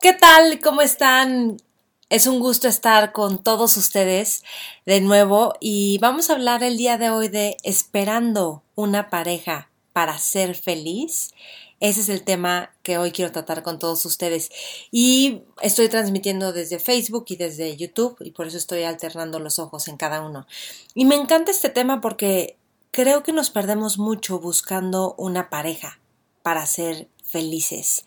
¿Qué tal? ¿Cómo están? Es un gusto estar con todos ustedes de nuevo y vamos a hablar el día de hoy de esperando una pareja para ser feliz. Ese es el tema que hoy quiero tratar con todos ustedes. Y estoy transmitiendo desde Facebook y desde YouTube y por eso estoy alternando los ojos en cada uno. Y me encanta este tema porque creo que nos perdemos mucho buscando una pareja para ser felices.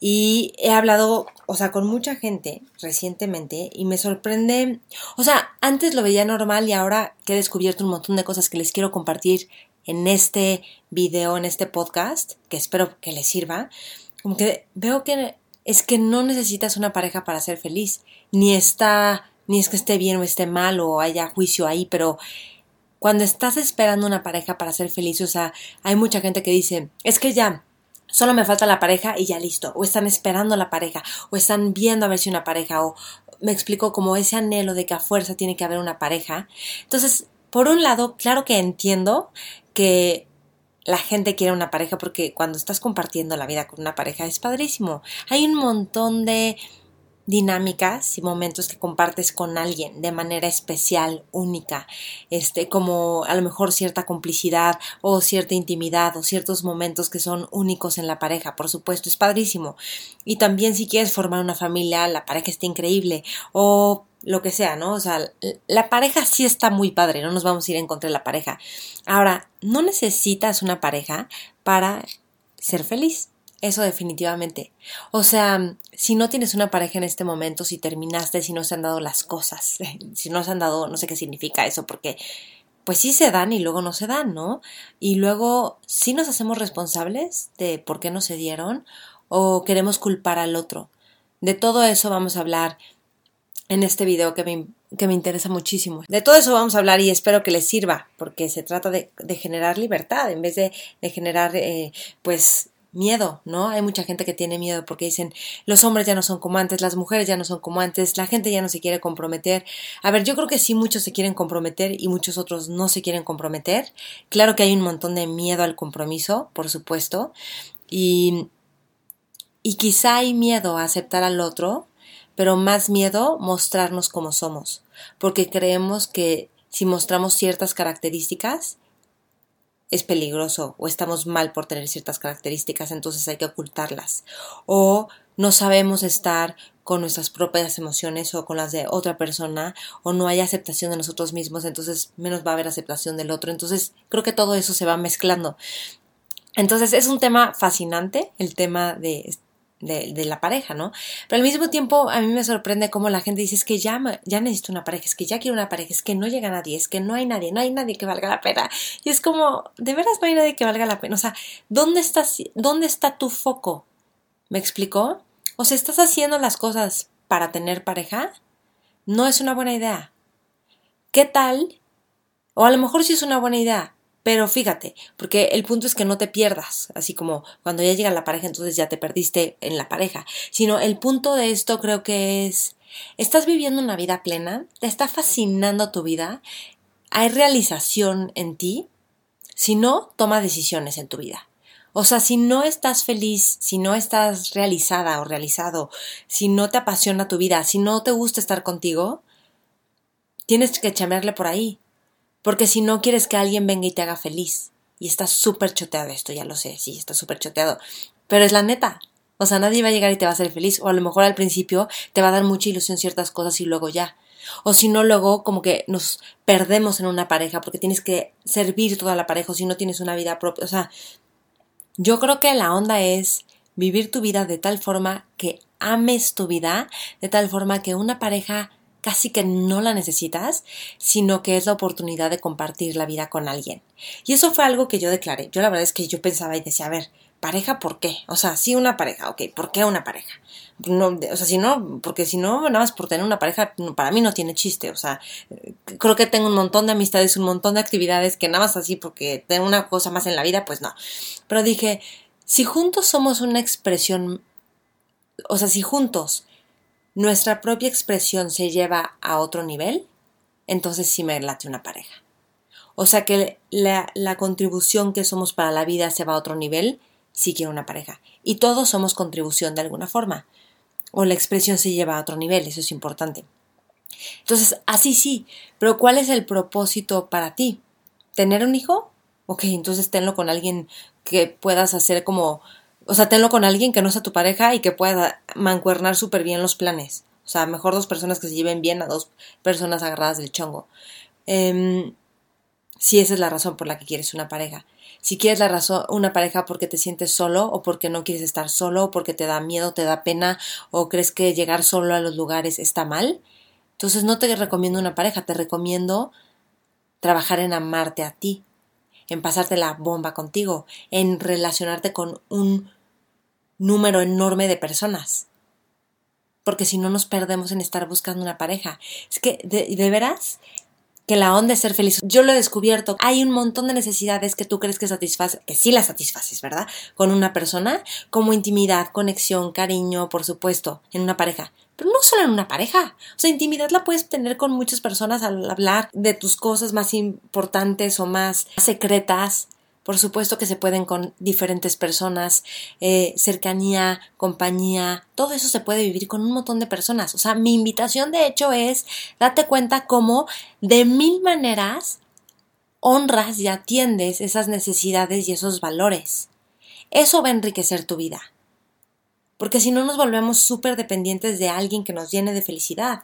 Y he hablado, o sea, con mucha gente recientemente y me sorprende, o sea, antes lo veía normal y ahora que he descubierto un montón de cosas que les quiero compartir en este video, en este podcast, que espero que les sirva, como que veo que es que no necesitas una pareja para ser feliz, ni está, ni es que esté bien o esté mal o haya juicio ahí, pero cuando estás esperando una pareja para ser feliz, o sea, hay mucha gente que dice, es que ya, solo me falta la pareja y ya listo, o están esperando la pareja, o están viendo a ver si una pareja, o me explico como ese anhelo de que a fuerza tiene que haber una pareja. Entonces, por un lado, claro que entiendo que la gente quiere una pareja porque cuando estás compartiendo la vida con una pareja es padrísimo. Hay un montón de dinámicas y momentos que compartes con alguien de manera especial, única, este, como a lo mejor cierta complicidad o cierta intimidad o ciertos momentos que son únicos en la pareja, por supuesto, es padrísimo. Y también si quieres formar una familia, la pareja está increíble o lo que sea, ¿no? O sea, la pareja sí está muy padre, no nos vamos a ir en contra de la pareja. Ahora, no necesitas una pareja para ser feliz. Eso definitivamente. O sea, si no tienes una pareja en este momento, si terminaste, si no se han dado las cosas, si no se han dado, no sé qué significa eso, porque pues sí se dan y luego no se dan, ¿no? Y luego sí nos hacemos responsables de por qué no se dieron o queremos culpar al otro. De todo eso vamos a hablar en este video que me, que me interesa muchísimo. De todo eso vamos a hablar y espero que les sirva, porque se trata de, de generar libertad en vez de, de generar, eh, pues, miedo, ¿no? Hay mucha gente que tiene miedo porque dicen los hombres ya no son como antes, las mujeres ya no son como antes, la gente ya no se quiere comprometer. A ver, yo creo que sí muchos se quieren comprometer y muchos otros no se quieren comprometer. Claro que hay un montón de miedo al compromiso, por supuesto, y, y quizá hay miedo a aceptar al otro, pero más miedo mostrarnos como somos, porque creemos que si mostramos ciertas características, es peligroso o estamos mal por tener ciertas características, entonces hay que ocultarlas. O no sabemos estar con nuestras propias emociones o con las de otra persona, o no hay aceptación de nosotros mismos, entonces menos va a haber aceptación del otro. Entonces creo que todo eso se va mezclando. Entonces es un tema fascinante, el tema de de, la pareja, ¿no? Pero al mismo tiempo a mí me sorprende cómo la gente dice es que ya, ya necesito una pareja, es que ya quiero una pareja, es que no llega nadie, es que no hay nadie, no hay nadie que valga la pena. Y es como, de veras no hay nadie que valga la pena. O sea, ¿dónde, estás, dónde está tu foco? ¿Me explicó? O sea, ¿estás haciendo las cosas para tener pareja? No es una buena idea. ¿Qué tal? O a lo mejor sí es una buena idea, pero fíjate, porque el punto es que no te pierdas, así como cuando ya llega la pareja, entonces ya te perdiste en la pareja, sino el punto de esto creo que es, estás viviendo una vida plena, te está fascinando tu vida, hay realización en ti, si no, toma decisiones en tu vida. O sea, si no estás feliz, si no estás realizada o realizado, si no te apasiona tu vida, si no te gusta estar contigo, tienes que chamearle por ahí. Porque si no quieres que alguien venga y te haga feliz. Y está súper choteado esto, ya lo sé, sí, está súper choteado. Pero es la neta. O sea, nadie va a llegar y te va a hacer feliz. O a lo mejor al principio te va a dar mucha ilusión ciertas cosas y luego ya. O si no, luego como que nos perdemos en una pareja porque tienes que servir toda la pareja o si no tienes una vida propia. O sea, yo creo que la onda es vivir tu vida de tal forma que ames tu vida, de tal forma que una pareja casi que no la necesitas, sino que es la oportunidad de compartir la vida con alguien. Y eso fue algo que yo declaré. Yo la verdad es que yo pensaba y decía, a ver, pareja, ¿por qué? O sea, sí una pareja, ok, ¿por qué una pareja? No, o sea, si no, porque si no, nada más por tener una pareja, para mí no tiene chiste, o sea, creo que tengo un montón de amistades, un montón de actividades que nada más así porque tengo una cosa más en la vida, pues no. Pero dije, si juntos somos una expresión, o sea, si juntos nuestra propia expresión se lleva a otro nivel, entonces sí me late una pareja. O sea que la, la contribución que somos para la vida se va a otro nivel, sí quiero una pareja. Y todos somos contribución de alguna forma. O la expresión se lleva a otro nivel, eso es importante. Entonces, así sí, pero ¿cuál es el propósito para ti? ¿Tener un hijo? Ok, entonces tenlo con alguien que puedas hacer como o sea, tenlo con alguien que no sea tu pareja y que pueda mancuernar súper bien los planes. O sea, mejor dos personas que se lleven bien a dos personas agarradas del chongo. Eh, si esa es la razón por la que quieres una pareja. Si quieres la razón, una pareja porque te sientes solo o porque no quieres estar solo o porque te da miedo, te da pena o crees que llegar solo a los lugares está mal, entonces no te recomiendo una pareja, te recomiendo trabajar en amarte a ti, en pasarte la bomba contigo, en relacionarte con un número enorme de personas. Porque si no nos perdemos en estar buscando una pareja. Es que, de, veras, que la onda es ser feliz. Yo lo he descubierto. Hay un montón de necesidades que tú crees que satisfaces, que sí las satisfaces, ¿verdad? Con una persona, como intimidad, conexión, cariño, por supuesto, en una pareja. Pero no solo en una pareja. O sea, intimidad la puedes tener con muchas personas al hablar de tus cosas más importantes o más secretas. Por supuesto que se pueden con diferentes personas, eh, cercanía, compañía, todo eso se puede vivir con un montón de personas. O sea, mi invitación de hecho es date cuenta cómo de mil maneras honras y atiendes esas necesidades y esos valores. Eso va a enriquecer tu vida. Porque si no nos volvemos súper dependientes de alguien que nos llene de felicidad.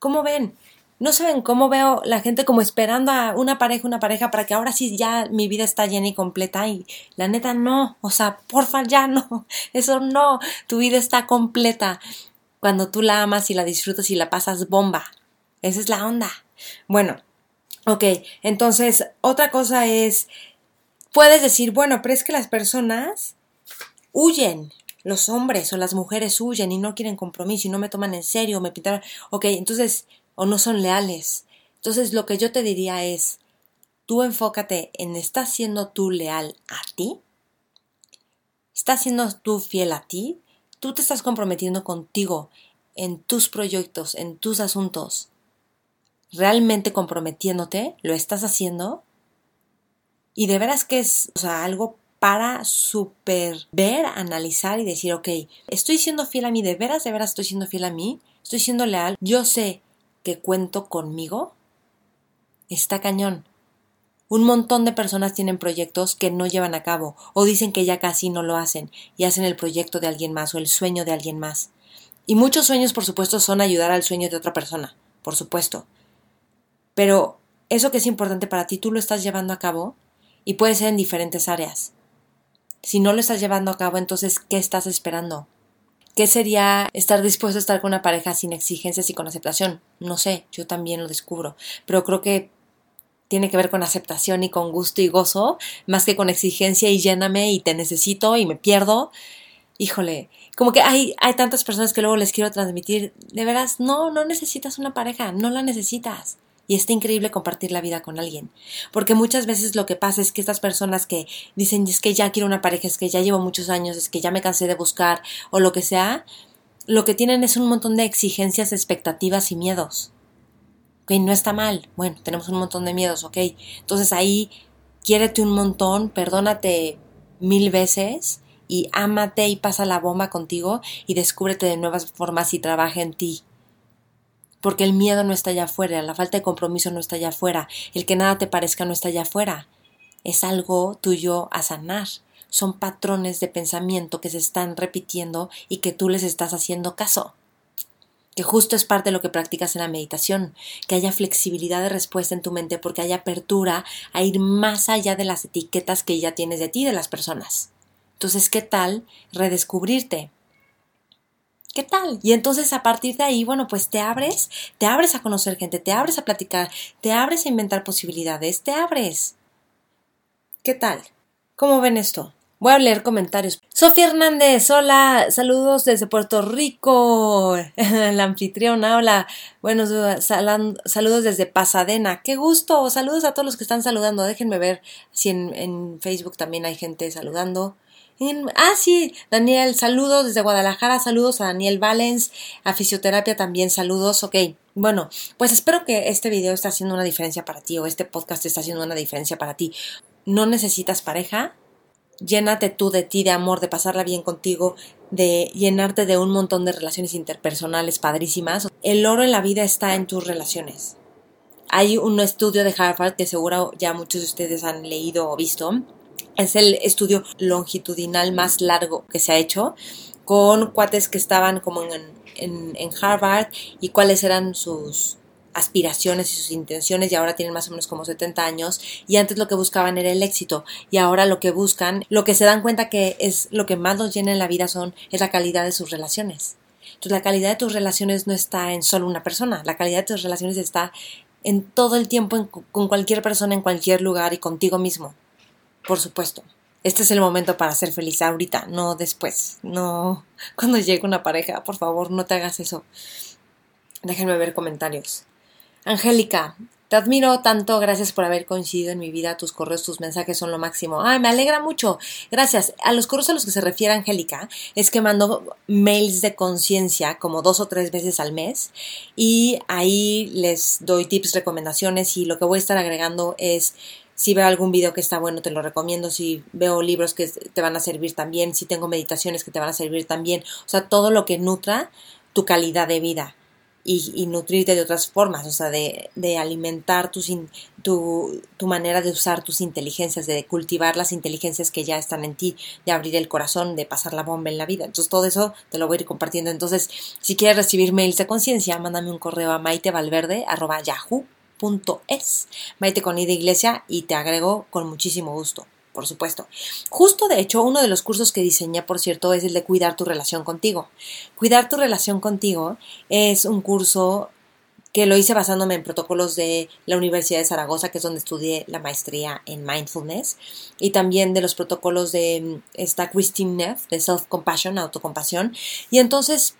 ¿Cómo ven? No saben cómo veo la gente como esperando a una pareja, una pareja para que ahora sí ya mi vida está llena y completa y la neta no, o sea, porfa ya no, eso no, tu vida está completa cuando tú la amas y la disfrutas y la pasas bomba. Esa es la onda. Bueno, ok, entonces otra cosa es, puedes decir, bueno, pero es que las personas huyen, los hombres o las mujeres huyen y no quieren compromiso y no me toman en serio, me pintaron, ok, entonces o no son leales. Entonces lo que yo te diría es, tú enfócate en ¿estás siendo tú leal a ti? ¿Estás siendo tú fiel a ti? ¿Tú te estás comprometiendo contigo en tus proyectos, en tus asuntos? ¿Realmente comprometiéndote? ¿Lo estás haciendo? Y de veras que es o sea, algo para super ver, analizar y decir, ok, estoy siendo fiel a mí, de veras, de veras estoy siendo fiel a mí, estoy siendo leal, yo sé que cuento conmigo? Está cañón. Un montón de personas tienen proyectos que no llevan a cabo o dicen que ya casi no lo hacen y hacen el proyecto de alguien más o el sueño de alguien más. Y muchos sueños, por supuesto, son ayudar al sueño de otra persona, por supuesto. Pero eso que es importante para ti, tú lo estás llevando a cabo y puede ser en diferentes áreas. Si no lo estás llevando a cabo, entonces, ¿qué estás esperando? ¿Qué sería estar dispuesto a estar con una pareja sin exigencias y con aceptación? No sé, yo también lo descubro, pero creo que tiene que ver con aceptación y con gusto y gozo, más que con exigencia y lléname y te necesito y me pierdo. Híjole, como que hay, hay tantas personas que luego les quiero transmitir, de veras, no, no necesitas una pareja, no la necesitas. Y está increíble compartir la vida con alguien. Porque muchas veces lo que pasa es que estas personas que dicen es que ya quiero una pareja, es que ya llevo muchos años, es que ya me cansé de buscar o lo que sea, lo que tienen es un montón de exigencias, expectativas y miedos. Ok, no está mal. Bueno, tenemos un montón de miedos, ok. Entonces ahí quiérete un montón, perdónate mil veces y ámate y pasa la bomba contigo y descúbrete de nuevas formas y trabaja en ti porque el miedo no está allá afuera, la falta de compromiso no está allá afuera, el que nada te parezca no está allá afuera. Es algo tuyo a sanar. Son patrones de pensamiento que se están repitiendo y que tú les estás haciendo caso. Que justo es parte de lo que practicas en la meditación, que haya flexibilidad de respuesta en tu mente porque haya apertura a ir más allá de las etiquetas que ya tienes de ti, de las personas. Entonces, ¿qué tal redescubrirte? ¿Qué tal? Y entonces a partir de ahí, bueno, pues te abres, te abres a conocer gente, te abres a platicar, te abres a inventar posibilidades, te abres. ¿Qué tal? ¿Cómo ven esto? Voy a leer comentarios. Sofía Hernández, hola, saludos desde Puerto Rico. La anfitriona, hola. Buenos saludos desde Pasadena. Qué gusto. Saludos a todos los que están saludando. Déjenme ver si en, en Facebook también hay gente saludando ah, sí, Daniel, saludos desde Guadalajara, saludos a Daniel Valens, a fisioterapia también, saludos, ok. Bueno, pues espero que este video esté haciendo una diferencia para ti o este podcast está haciendo una diferencia para ti. No necesitas pareja, llénate tú de ti, de amor, de pasarla bien contigo, de llenarte de un montón de relaciones interpersonales padrísimas. El oro en la vida está en tus relaciones. Hay un estudio de Harvard que seguro ya muchos de ustedes han leído o visto, es el estudio longitudinal más largo que se ha hecho con cuates que estaban como en, en, Harvard y cuáles eran sus aspiraciones y sus intenciones y ahora tienen más o menos como 70 años y antes lo que buscaban era el éxito y ahora lo que buscan, lo que se dan cuenta que es lo que más los llena en la vida son es la calidad de sus relaciones. Entonces la calidad de tus relaciones no está en solo una persona, la calidad de tus relaciones está en todo el tiempo con cualquier persona en cualquier lugar y contigo mismo por supuesto. Este es el momento para ser feliz ahorita, no después, no cuando llegue una pareja, por favor, no te hagas eso. Déjenme ver comentarios. Angélica, te admiro tanto, gracias por haber coincidido en mi vida, tus correos, tus mensajes son lo máximo. Ay, me alegra mucho. Gracias. A los correos a los que se refiere Angélica es que mando mails de conciencia como dos o tres veces al mes y ahí les doy tips, recomendaciones y lo que voy a estar agregando es si veo algún video que está bueno, te lo recomiendo. Si veo libros que te van a servir también. Si tengo meditaciones que te van a servir también. O sea, todo lo que nutra tu calidad de vida. Y, nutrirte de otras formas, o sea, de, de alimentar tu, manera de usar tus inteligencias, de cultivar las inteligencias que ya están en ti, de abrir el corazón, de pasar la bomba en la vida. Entonces, todo eso te lo voy a ir compartiendo. Entonces, si quieres recibir mails de conciencia, mándame un correo a maitevalverde.yahoo es Maite con I de Iglesia y te agrego con muchísimo gusto, por supuesto. Justo de hecho, uno de los cursos que diseñé, por cierto, es el de cuidar tu relación contigo. Cuidar tu relación contigo es un curso que lo hice basándome en protocolos de la Universidad de Zaragoza, que es donde estudié la maestría en mindfulness, y también de los protocolos de mm, esta Christine Neff, de self-compassion, autocompasión. Y entonces,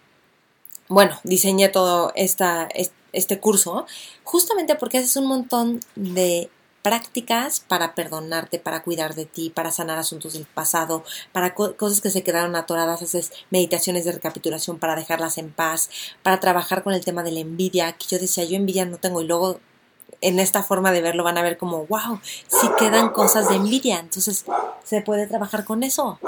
bueno, diseñé todo esta, este curso, justamente porque haces un montón de prácticas para perdonarte, para cuidar de ti, para sanar asuntos del pasado, para cosas que se quedaron atoradas, haces meditaciones de recapitulación para dejarlas en paz, para trabajar con el tema de la envidia, que yo decía, yo envidia no tengo y luego en esta forma de verlo van a ver como, wow, sí quedan cosas de envidia, entonces se puede trabajar con eso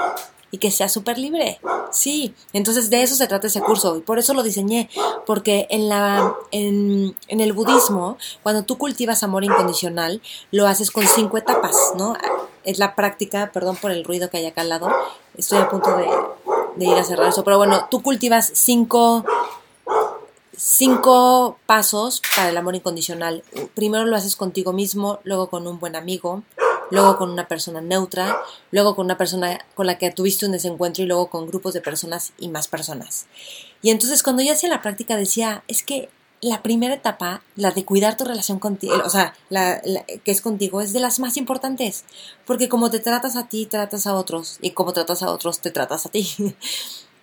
y que sea súper libre. Sí, entonces de eso se trata ese curso y por eso lo diseñé, porque en, la, en, en el budismo, cuando tú cultivas amor incondicional, lo haces con cinco etapas, ¿no? Es la práctica, perdón por el ruido que hay acá al lado, estoy a punto de, de ir a cerrar eso, pero bueno, tú cultivas cinco cinco pasos para el amor incondicional. Primero lo haces contigo mismo, luego con un buen amigo, luego con una persona neutra, luego con una persona con la que tuviste un desencuentro y luego con grupos de personas y más personas. Y entonces cuando yo hacía la práctica decía, es que la primera etapa, la de cuidar tu relación contigo, o sea, la, que es contigo, es de las más importantes, porque como te tratas a ti, tratas a otros, y como tratas a otros, te tratas a ti.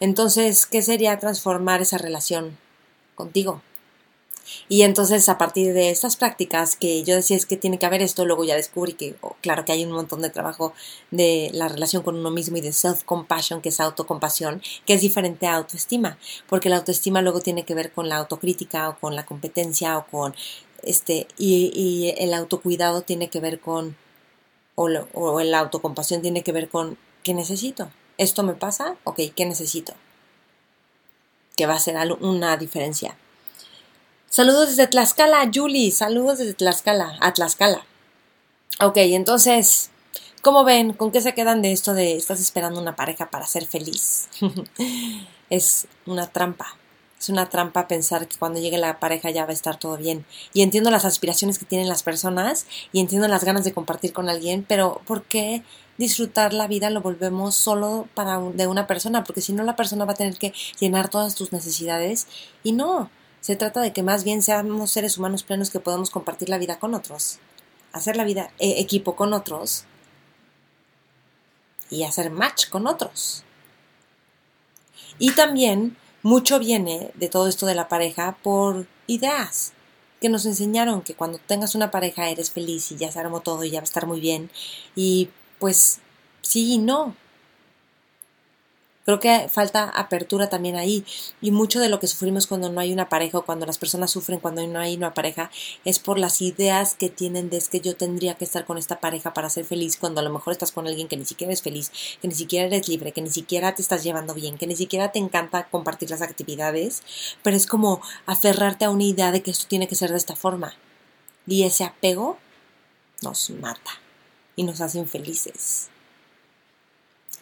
Entonces, ¿qué sería transformar esa relación contigo? Y entonces a partir de estas prácticas que yo decía es que tiene que haber esto, luego ya descubrí que oh, claro que hay un montón de trabajo de la relación con uno mismo y de self-compassion, que es autocompasión, que es diferente a autoestima, porque la autoestima luego tiene que ver con la autocrítica o con la competencia o con este, y, el autocuidado tiene que ver con, o, o la autocompasión tiene que ver con, ¿qué necesito? ¿Esto me pasa? Ok, ¿qué necesito? Que va a ser una diferencia. Saludos desde Tlaxcala, Julie. Saludos desde Tlaxcala, a Tlaxcala. Ok, entonces, ¿cómo ven? ¿Con qué se quedan de esto de estás esperando una pareja para ser feliz? es una trampa. Es una trampa pensar que cuando llegue la pareja ya va a estar todo bien. Y entiendo las aspiraciones que tienen las personas y entiendo las ganas de compartir con alguien, pero ¿por qué disfrutar la vida lo volvemos solo para de una persona? Porque si no la persona va a tener que llenar todas tus necesidades y no. Se trata de que más bien seamos seres humanos plenos que podemos compartir la vida con otros, hacer la vida eh, equipo con otros y hacer match con otros. Y también mucho viene de todo esto de la pareja por ideas que nos enseñaron que cuando tengas una pareja eres feliz y ya se armó todo y ya va a estar muy bien. Y pues sí y no. Creo que falta apertura también ahí. Y mucho de lo que sufrimos cuando no hay una pareja o cuando las personas sufren cuando no hay una pareja es por las ideas que tienen de es que yo tendría que estar con esta pareja para ser feliz cuando a lo mejor estás con alguien que ni siquiera es feliz, que ni siquiera eres libre, que ni siquiera te estás llevando bien, que ni siquiera te encanta compartir las actividades, pero es como aferrarte a una idea de que esto tiene que ser de esta forma. Y ese apego nos mata y nos hace infelices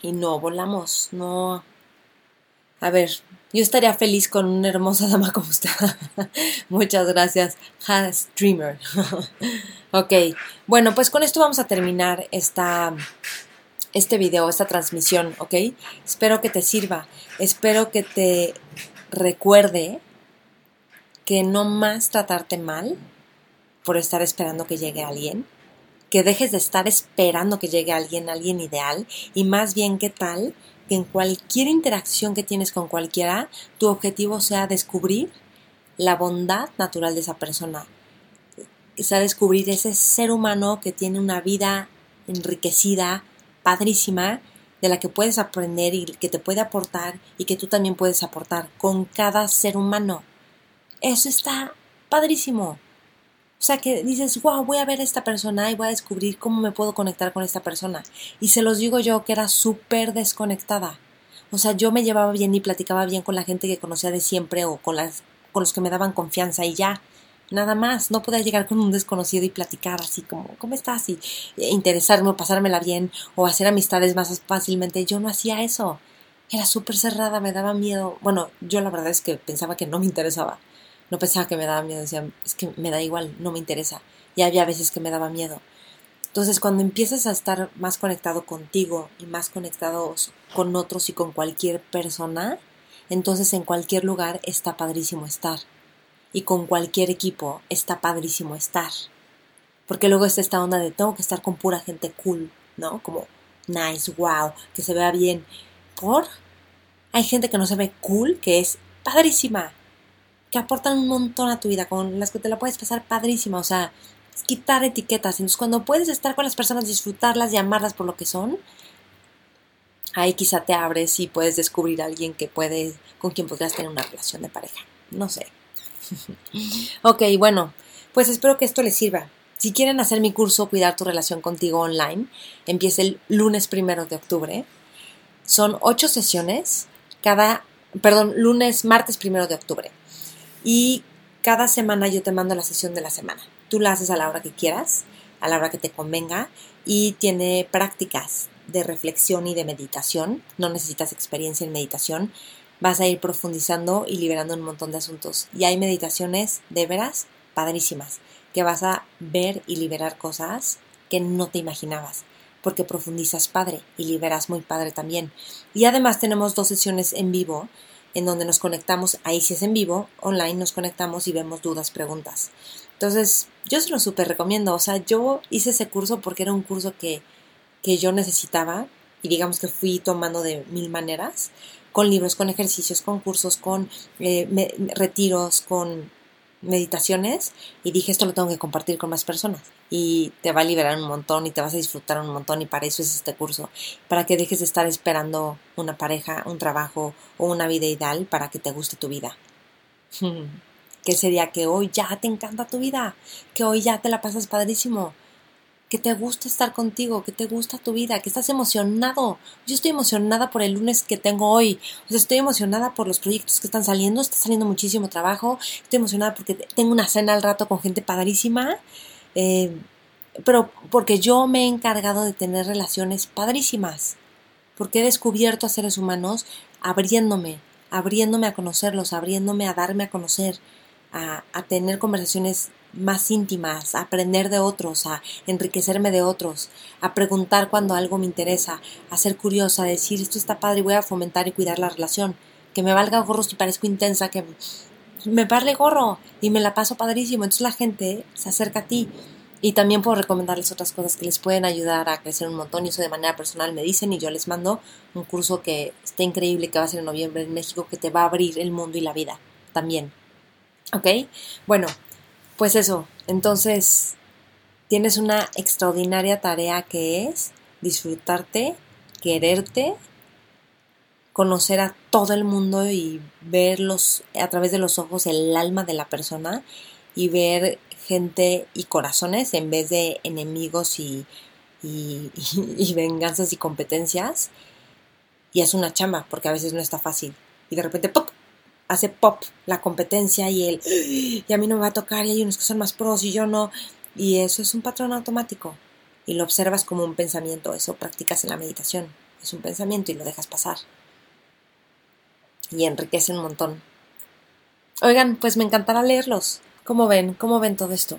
y no volamos, no. A ver, yo estaría feliz con una hermosa dama como usted. Muchas gracias, Has Dreamer. ok, bueno, pues con esto vamos a terminar esta, este video, esta transmisión, ¿ok? Espero que te sirva, espero que te recuerde que no más tratarte mal por estar esperando que llegue alguien, que dejes de estar esperando que llegue alguien, alguien ideal, y más bien qué tal que en cualquier interacción que tienes con cualquiera, tu objetivo sea descubrir la bondad natural de esa persona, sea descubrir ese ser humano que tiene una vida enriquecida, padrísima, de la que puedes aprender y que te puede aportar y que tú también puedes aportar con cada ser humano. Eso está padrísimo. O sea, que dices, wow, voy a ver a esta persona y voy a descubrir cómo me puedo conectar con esta persona. Y se los digo yo que era súper desconectada. O sea, yo me llevaba bien y platicaba bien con la gente que conocía de siempre o con, las, con los que me daban confianza y ya. Nada más, no podía llegar con un desconocido y platicar así como, ¿cómo estás? Y e interesarme o pasármela bien o hacer amistades más fácilmente. Yo no hacía eso. Era súper cerrada, me daba miedo. Bueno, yo la verdad es que pensaba que no me interesaba no pensaba que me daba miedo, decía, es que me da igual, no me interesa. Y había veces que me daba miedo. Entonces, cuando empiezas a estar más conectado contigo y más conectados con otros y con cualquier persona, entonces en cualquier lugar está padrísimo estar. Y con cualquier equipo está padrísimo estar. Porque luego está esta onda de tengo que estar con pura gente cool, ¿no? Como nice, wow, que se vea bien. ¿Por? Hay gente que no se ve cool, que es padrísima que aportan un montón a tu vida, con las que te la puedes pasar padrísima, o sea, quitar etiquetas. Entonces, cuando puedes estar con las personas, disfrutarlas y amarlas por lo que son, ahí quizá te abres y puedes descubrir a alguien que puede, con quien podrías tener una relación de pareja. No sé. ok, bueno, pues espero que esto les sirva. Si quieren hacer mi curso Cuidar tu relación contigo online, empieza el lunes primero de octubre. Son ocho sesiones, cada, perdón, lunes, martes primero de octubre y cada semana yo te mando la sesión de la semana. Tú la haces a la hora que quieras, a la hora que te convenga y tiene prácticas de reflexión y de meditación. No necesitas experiencia en meditación. Vas a ir profundizando y liberando un montón de asuntos. Y hay meditaciones de veras padrísimas que vas a ver y liberar cosas que no te imaginabas porque profundizas padre y liberas muy padre también. Y además tenemos dos sesiones en vivo en donde nos conectamos, ahí si es en vivo, online nos conectamos y vemos dudas, preguntas. Entonces, yo se lo súper recomiendo. O sea, yo hice ese curso porque era un curso que, que yo necesitaba y digamos que fui tomando de mil maneras, con libros, con ejercicios, con cursos, con eh, retiros, con meditaciones y dije esto lo tengo que compartir con más personas y te va a liberar un montón y te vas a disfrutar un montón y para eso es este curso, para que dejes de estar esperando una pareja, un trabajo o una vida ideal para que te guste tu vida. ¿Qué sería que hoy ya te encanta tu vida? Que hoy ya te la pasas padrísimo que te gusta estar contigo, que te gusta tu vida, que estás emocionado. Yo estoy emocionada por el lunes que tengo hoy. O sea, estoy emocionada por los proyectos que están saliendo. Está saliendo muchísimo trabajo. Estoy emocionada porque tengo una cena al rato con gente padrísima. Eh, pero porque yo me he encargado de tener relaciones padrísimas. Porque he descubierto a seres humanos abriéndome abriéndome a conocerlos, abriéndome a darme a conocer, a, a tener conversaciones más íntimas, a aprender de otros, a enriquecerme de otros, a preguntar cuando algo me interesa, a ser curiosa, a decir esto está padre y voy a fomentar y cuidar la relación, que me valga gorro si parezco intensa, que me parle gorro y me la paso padrísimo, entonces la gente se acerca a ti y también puedo recomendarles otras cosas que les pueden ayudar a crecer un montón y eso de manera personal me dicen y yo les mando un curso que está increíble que va a ser en noviembre en México que te va a abrir el mundo y la vida también. ¿Ok? Bueno, pues eso, entonces tienes una extraordinaria tarea que es disfrutarte, quererte, conocer a todo el mundo y verlos a través de los ojos el alma de la persona y ver gente y corazones en vez de enemigos y, venganzas y competencias. Y es una chamba, porque a veces no está fácil. Y de repente. Hace pop la competencia y él, y a mí no me va a tocar y hay unos que son más pros y yo no. Y eso es un patrón automático. Y lo observas como un pensamiento, eso practicas en la meditación. Es un pensamiento y lo dejas pasar. Y enriquece un montón. Oigan, pues me encantará leerlos. ¿Cómo ven? ¿Cómo ven todo esto?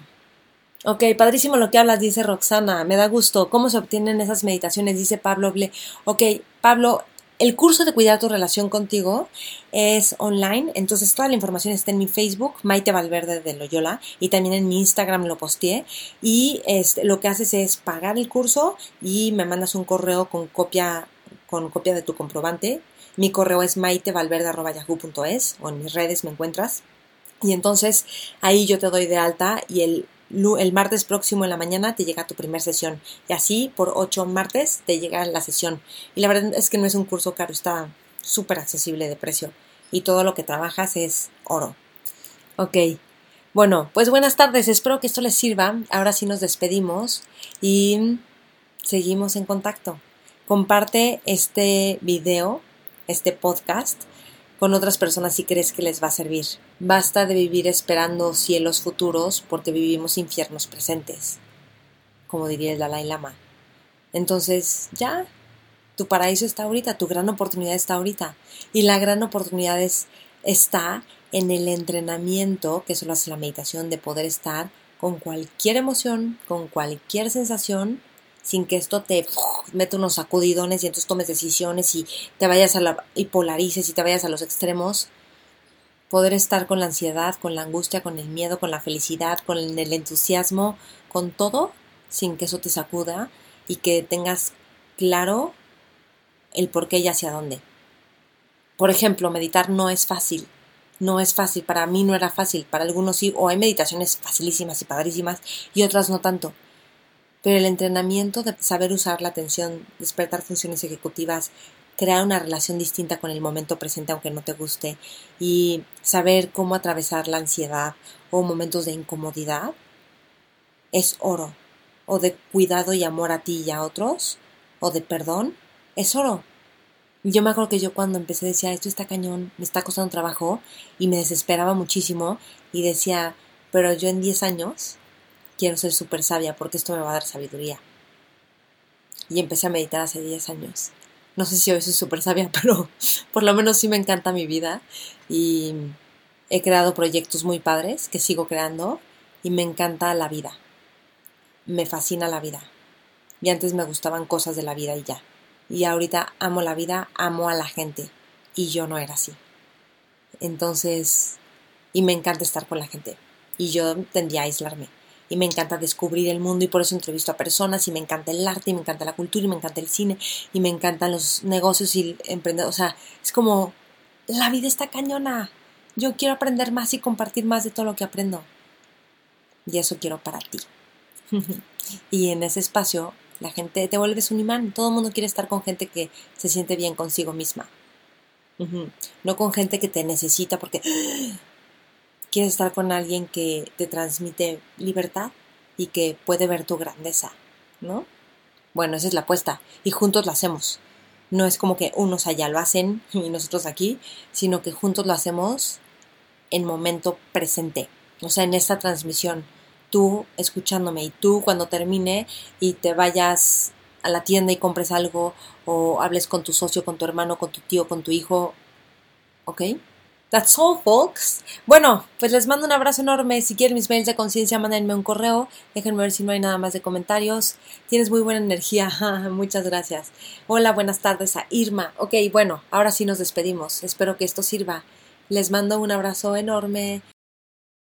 Ok, padrísimo lo que hablas, dice Roxana, me da gusto. ¿Cómo se obtienen esas meditaciones? Dice Pablo Ble. Ok, Pablo, el curso de cuidar tu relación contigo es online, entonces toda la información está en mi Facebook, Maite Valverde de Loyola, y también en mi Instagram lo posteé. Y este, lo que haces es pagar el curso y me mandas un correo con copia, con copia de tu comprobante. Mi correo es maitevalverde.yahoo.es o en mis redes me encuentras. Y entonces ahí yo te doy de alta y el, el martes próximo en la mañana te llega tu primera sesión. Y así por ocho martes te llega la sesión. Y la verdad es que no es un curso caro, está súper accesible de precio. Y todo lo que trabajas es oro. Ok. Bueno, pues buenas tardes. Espero que esto les sirva. Ahora sí nos despedimos y seguimos en contacto. Comparte este video, este podcast con otras personas si crees que les va a servir. Basta de vivir esperando cielos futuros porque vivimos infiernos presentes, como diría el Dalai Lama. Entonces, ya, tu paraíso está ahorita, tu gran oportunidad está ahorita. Y la gran oportunidad está en el entrenamiento, que solo hace la meditación, de poder estar con cualquier emoción, con cualquier sensación, sin que esto te meta unos sacudidones y entonces tomes decisiones y te vayas a la y polarices y te vayas a los extremos. Poder estar con la ansiedad, con la angustia, con el miedo, con la felicidad, con el entusiasmo, con todo, sin que eso te sacuda y que tengas claro el por qué y hacia dónde. Por ejemplo, meditar no es fácil. No es fácil, para mí no era fácil, para algunos sí, o hay meditaciones facilísimas y padrísimas y otras no tanto pero el entrenamiento de saber usar la atención, despertar funciones ejecutivas, crear una relación distinta con el momento presente aunque no te guste y saber cómo atravesar la ansiedad o momentos de incomodidad es oro, o de cuidado y amor a ti y a otros, o de perdón, es oro. Yo me acuerdo que yo cuando empecé decía, esto está cañón, me está costando trabajo y me desesperaba muchísimo y decía, pero yo en 10 años quiero ser súper sabia porque esto me va a dar sabiduría. Y empecé a meditar hace 10 años. No sé si hoy soy súper sabia, pero por lo menos sí me encanta mi vida y he creado proyectos muy padres que sigo creando y me encanta la vida. Me fascina la vida. Y antes me gustaban cosas de la vida y ya. Y ahorita amo la vida, amo a la gente. Y yo no era así. Entonces, y me encanta estar con la gente. Y yo tendía a aislarme y me encanta descubrir el mundo y por eso entrevisto a personas y me encanta el arte y me encanta la cultura y me encanta el cine y me encantan los negocios y emprendedores. O sea, es como la vida está cañona. Yo quiero aprender más y compartir más de todo lo que aprendo. Y eso quiero para ti. y en ese espacio la gente te vuelves un imán. Todo el mundo quiere estar con gente que se siente bien consigo misma. No con gente que te necesita porque quieres estar con alguien que te transmite libertad y que puede ver tu grandeza, ¿no? Bueno, esa es la apuesta y juntos lo hacemos. No es como que unos allá lo hacen y nosotros aquí, sino que juntos lo hacemos en momento presente, o sea, en esta transmisión, tú escuchándome y tú cuando termine y te vayas a la tienda y compres algo o hables con tu socio, con tu hermano, con tu tío, con tu hijo, ¿Ok? That's all, folks. Bueno, pues les mando un abrazo enorme. Si quieren mis mails de conciencia, mándenme un correo. Déjenme ver si no hay nada más de comentarios. Tienes muy buena energía. Muchas gracias. Hola, buenas tardes a Irma. Ok, bueno, ahora sí nos despedimos. Espero que esto sirva. Les mando un abrazo enorme.